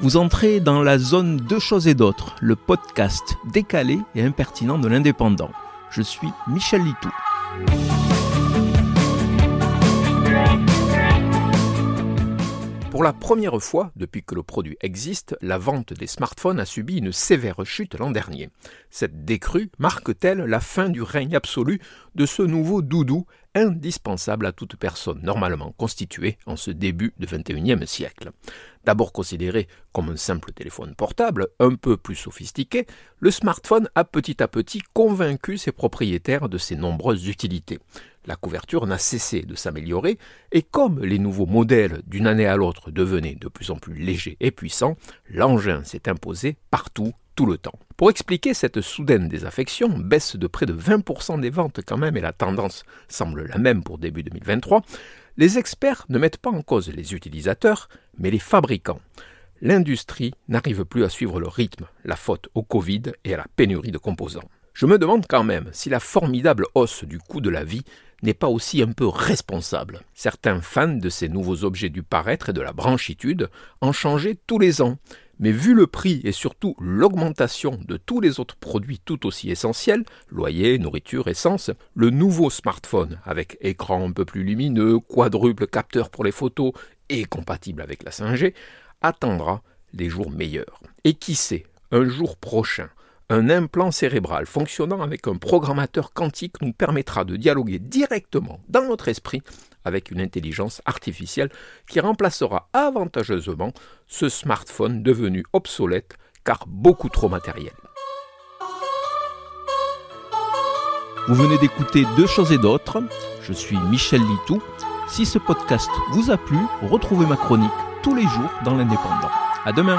Vous entrez dans la zone Deux choses et d'autres, le podcast décalé et impertinent de l'indépendant. Je suis Michel Litou. Pour la première fois depuis que le produit existe, la vente des smartphones a subi une sévère chute l'an dernier. Cette décrue marque-t-elle la fin du règne absolu de ce nouveau doudou indispensable à toute personne normalement constituée en ce début du XXIe siècle? D'abord considéré comme un simple téléphone portable, un peu plus sophistiqué, le smartphone a petit à petit convaincu ses propriétaires de ses nombreuses utilités. La couverture n'a cessé de s'améliorer, et comme les nouveaux modèles d'une année à l'autre devenaient de plus en plus légers et puissants, l'engin s'est imposé partout, tout le temps. Pour expliquer cette soudaine désaffection, baisse de près de 20% des ventes quand même, et la tendance semble la même pour début 2023, les experts ne mettent pas en cause les utilisateurs, mais les fabricants. L'industrie n'arrive plus à suivre le rythme, la faute au Covid et à la pénurie de composants. Je me demande quand même si la formidable hausse du coût de la vie n'est pas aussi un peu responsable. Certains fans de ces nouveaux objets du paraître et de la branchitude en changeaient tous les ans, mais vu le prix et surtout l'augmentation de tous les autres produits tout aussi essentiels, loyer, nourriture, essence, le nouveau smartphone avec écran un peu plus lumineux, quadruple capteur pour les photos et compatible avec la 5G, attendra les jours meilleurs. Et qui sait, un jour prochain, un implant cérébral fonctionnant avec un programmateur quantique nous permettra de dialoguer directement dans notre esprit avec une intelligence artificielle qui remplacera avantageusement ce smartphone devenu obsolète car beaucoup trop matériel. Vous venez d'écouter Deux choses et d'autres. Je suis Michel Litou. Si ce podcast vous a plu, retrouvez ma chronique tous les jours dans l'Indépendant. À demain!